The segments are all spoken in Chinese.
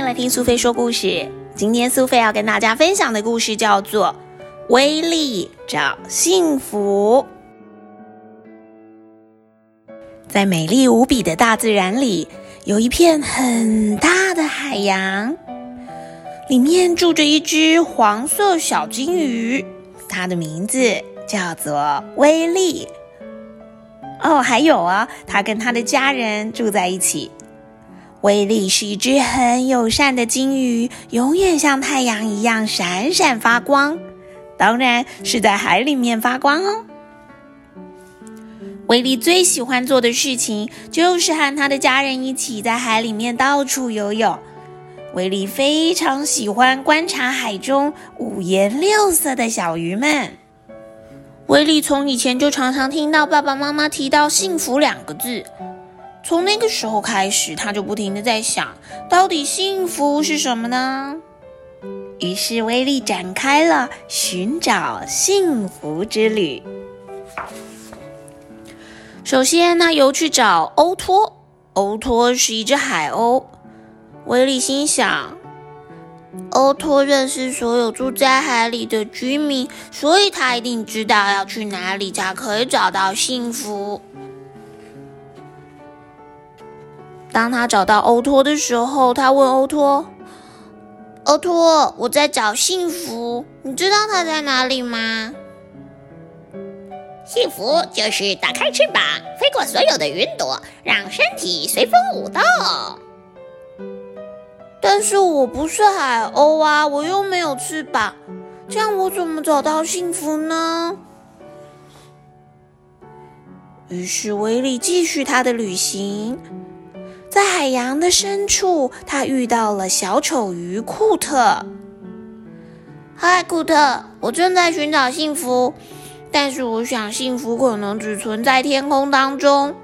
迎来听苏菲说故事。今天苏菲要跟大家分享的故事叫做《威力找幸福》。在美丽无比的大自然里，有一片很大的海洋，里面住着一只黄色小金鱼，它的名字叫做威力。哦，还有啊，它跟它的家人住在一起。威力是一只很友善的金鱼，永远像太阳一样闪闪发光。当然是在海里面发光哦。威力最喜欢做的事情就是和他的家人一起在海里面到处游泳。威力非常喜欢观察海中五颜六色的小鱼们。威力从以前就常常听到爸爸妈妈提到“幸福”两个字。从那个时候开始，他就不停的在想，到底幸福是什么呢？于是威力展开了寻找幸福之旅。首先，他游去找欧托。欧托是一只海鸥。威力心想，欧托认识所有住在海里的居民，所以他一定知道要去哪里才可以找到幸福。当他找到欧托的时候，他问欧托：“欧托，我在找幸福，你知道它在哪里吗？”幸福就是打开翅膀，飞过所有的云朵，让身体随风舞动。但是我不是海鸥啊，我又没有翅膀，这样我怎么找到幸福呢？于是威力继续他的旅行。在海洋的深处，他遇到了小丑鱼库特。嗨，库特，我正在寻找幸福，但是我想幸福可能只存在天空当中。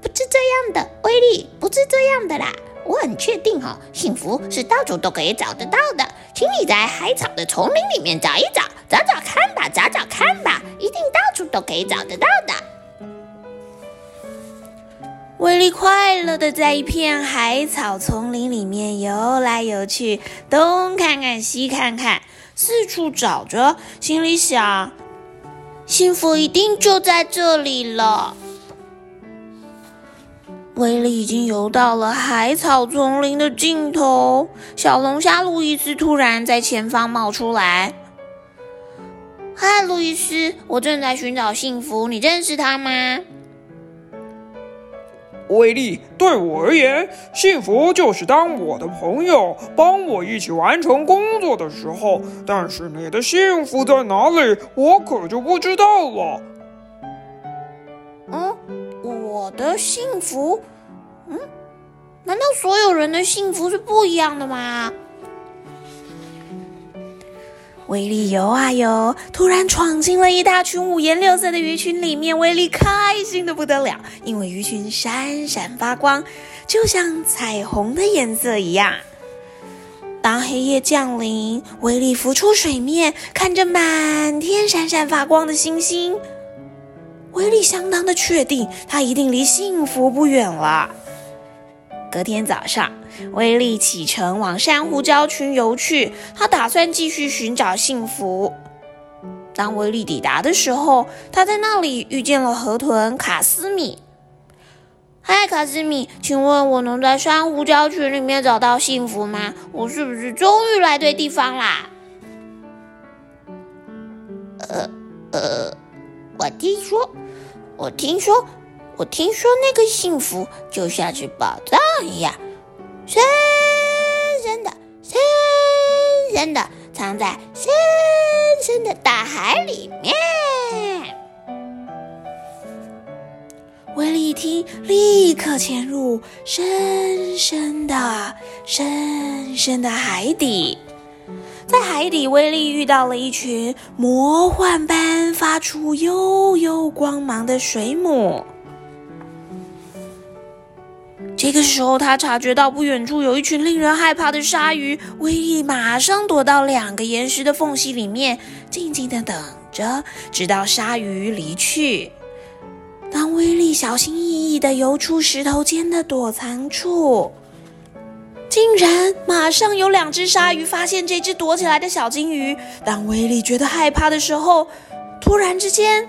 不是这样的，威力，不是这样的啦！我很确定哈，幸福是到处都可以找得到的。请你在海草的丛林里面找一找，找找看吧，找找看吧，一定到处都可以找得到的。威力快乐的在一片海草丛林里面游来游去，东看看西看看，四处找着，心里想：幸福一定就在这里了。威力已经游到了海草丛林的尽头，小龙虾路易斯突然在前方冒出来：“嗨，路易斯，我正在寻找幸福，你认识他吗？”威力对我而言，幸福就是当我的朋友帮我一起完成工作的时候。但是你的幸福在哪里，我可就不知道了。嗯，我的幸福？嗯，难道所有人的幸福是不一样的吗？威力游啊游，突然闯进了一大群五颜六色的鱼群里面。威力开心的不得了，因为鱼群闪闪发光，就像彩虹的颜色一样。当黑夜降临，威力浮出水面，看着满天闪闪发光的星星，威力相当的确定，他一定离幸福不远了。隔天早上。威力启程往珊瑚礁群游去，他打算继续寻找幸福。当威力抵达的时候，他在那里遇见了河豚卡斯米。嗨，卡斯米，请问我能在珊瑚礁群里面找到幸福吗？我是不是终于来对地方啦？呃呃，我听说，我听说，我听说那个幸福就像是宝藏一样。深深的、深深的藏在深深的大海里面。威力一听，立刻潜入深深的、深深的海底。在海底，威力遇到了一群魔幻般发出幽幽光芒的水母。这个时候，他察觉到不远处有一群令人害怕的鲨鱼。威力马上躲到两个岩石的缝隙里面，静静的等着，直到鲨鱼离去。当威力小心翼翼地游出石头间的躲藏处，竟然马上有两只鲨鱼发现这只躲起来的小金鱼。当威力觉得害怕的时候，突然之间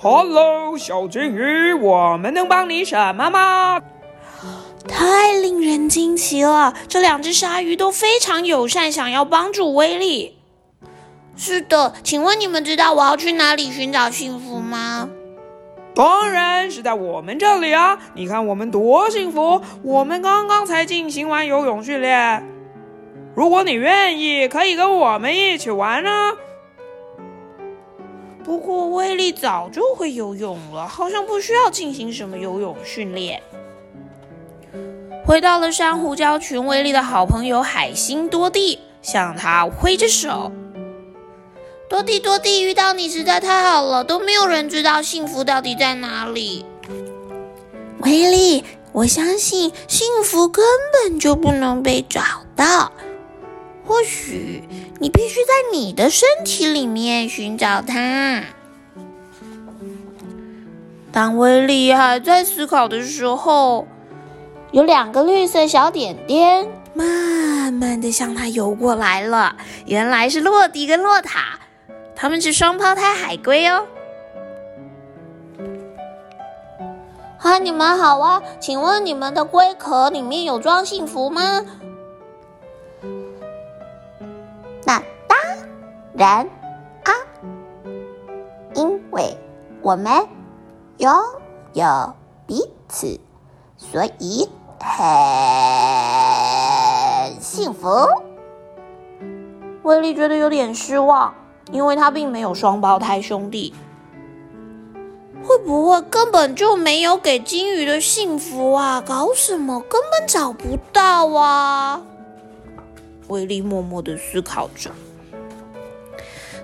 ，“Hello，小金鱼，我们能帮你什么吗？”太令人惊奇了！这两只鲨鱼都非常友善，想要帮助威力。是的，请问你们知道我要去哪里寻找幸福吗？当然是在我们这里啊！你看我们多幸福，我们刚刚才进行完游泳训练。如果你愿意，可以跟我们一起玩啊。不过威力早就会游泳了，好像不需要进行什么游泳训练。回到了珊瑚礁群，威力的好朋友海星多蒂向他挥着手。多蒂多蒂，遇到你实在太好了，都没有人知道幸福到底在哪里。威力，我相信幸福根本就不能被找到，或许你必须在你的身体里面寻找它。当威力还在思考的时候。有两个绿色小点点，慢慢的向他游过来了。原来是洛迪跟洛塔，他们是双胞胎海龟哦。哈，你们好啊！请问你们的龟壳里面有装幸福吗？那当然啊，因为我们拥有彼此，所以。很幸福。威力觉得有点失望，因为他并没有双胞胎兄弟。会不会根本就没有给金鱼的幸福啊？搞什么？根本找不到啊！威力默默的思考着，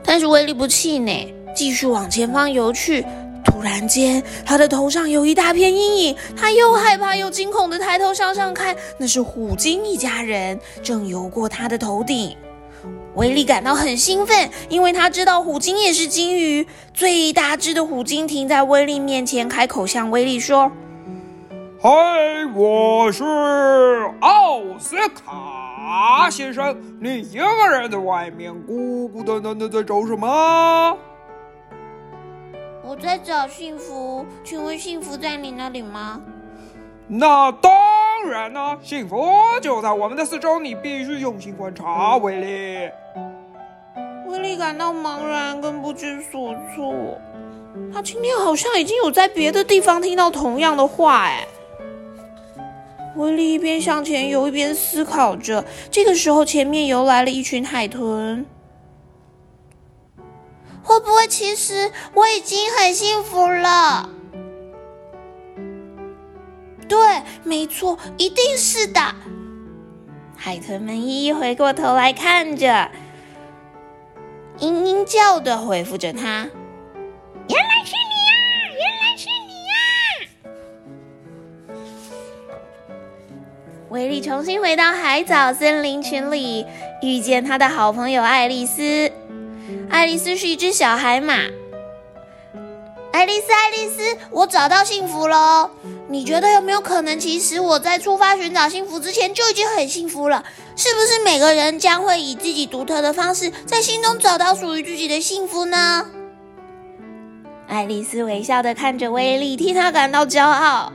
但是威力不气馁，继续往前方游去。突然间，他的头上有一大片阴影，他又害怕又惊恐的抬头向上看，那是虎鲸一家人正游过他的头顶。威力感到很兴奋，因为他知道虎鲸也是鲸鱼。最大只的虎鲸停在威力面前，开口向威力说：“嗨，我是奥斯卡先生，你一个人在外面孤孤单单的在找什么？”我在找幸福，请问幸福在你那里吗？那当然了，幸福就在我们的四周，你必须用心观察。威力，威力感到茫然跟不知所措。他今天好像已经有在别的地方听到同样的话，哎。威力一边向前游，一边思考着。这个时候，前面游来了一群海豚。会不会其实我已经很幸福了？对，没错，一定是的。海豚们一一回过头来看着，嘤嘤叫的回复着他：“原来威力重新回到海藻森林群里，遇见他的好朋友爱丽丝。爱丽丝是一只小海马。爱丽丝，爱丽丝，我找到幸福了。你觉得有没有可能，其实我在出发寻找幸福之前就已经很幸福了？是不是每个人将会以自己独特的方式，在心中找到属于自己的幸福呢？爱丽丝微笑的看着威利，替他感到骄傲。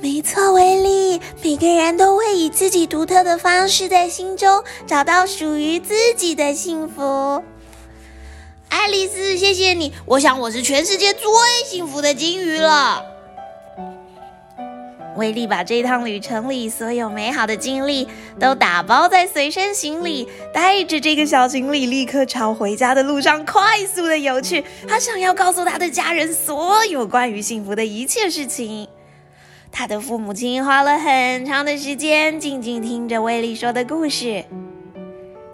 没错，威力，每个人都会以自己独特的方式，在心中找到属于自己的幸福。爱丽丝，谢谢你，我想我是全世界最幸福的金鱼了。威力把这趟旅程里所有美好的经历都打包在随身行李，带着这个小行李，立刻朝回家的路上快速的游去。他想要告诉他的家人所有关于幸福的一切事情。他的父母亲花了很长的时间静静听着威利说的故事，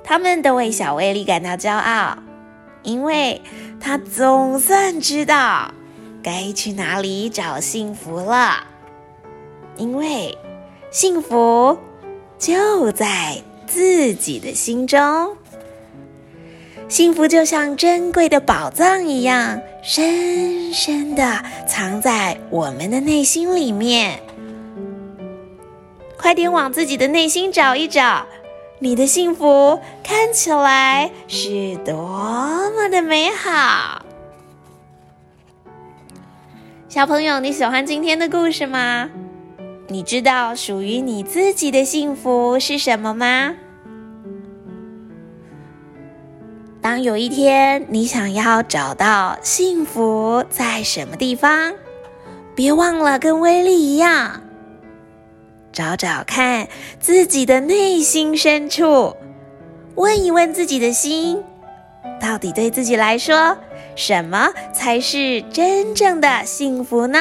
他们都为小威利感到骄傲，因为他总算知道该去哪里找幸福了。因为幸福就在自己的心中，幸福就像珍贵的宝藏一样，深深的藏在我们的内心里面。快点往自己的内心找一找，你的幸福看起来是多么的美好。小朋友，你喜欢今天的故事吗？你知道属于你自己的幸福是什么吗？当有一天你想要找到幸福在什么地方，别忘了跟威力一样，找找看自己的内心深处，问一问自己的心，到底对自己来说，什么才是真正的幸福呢？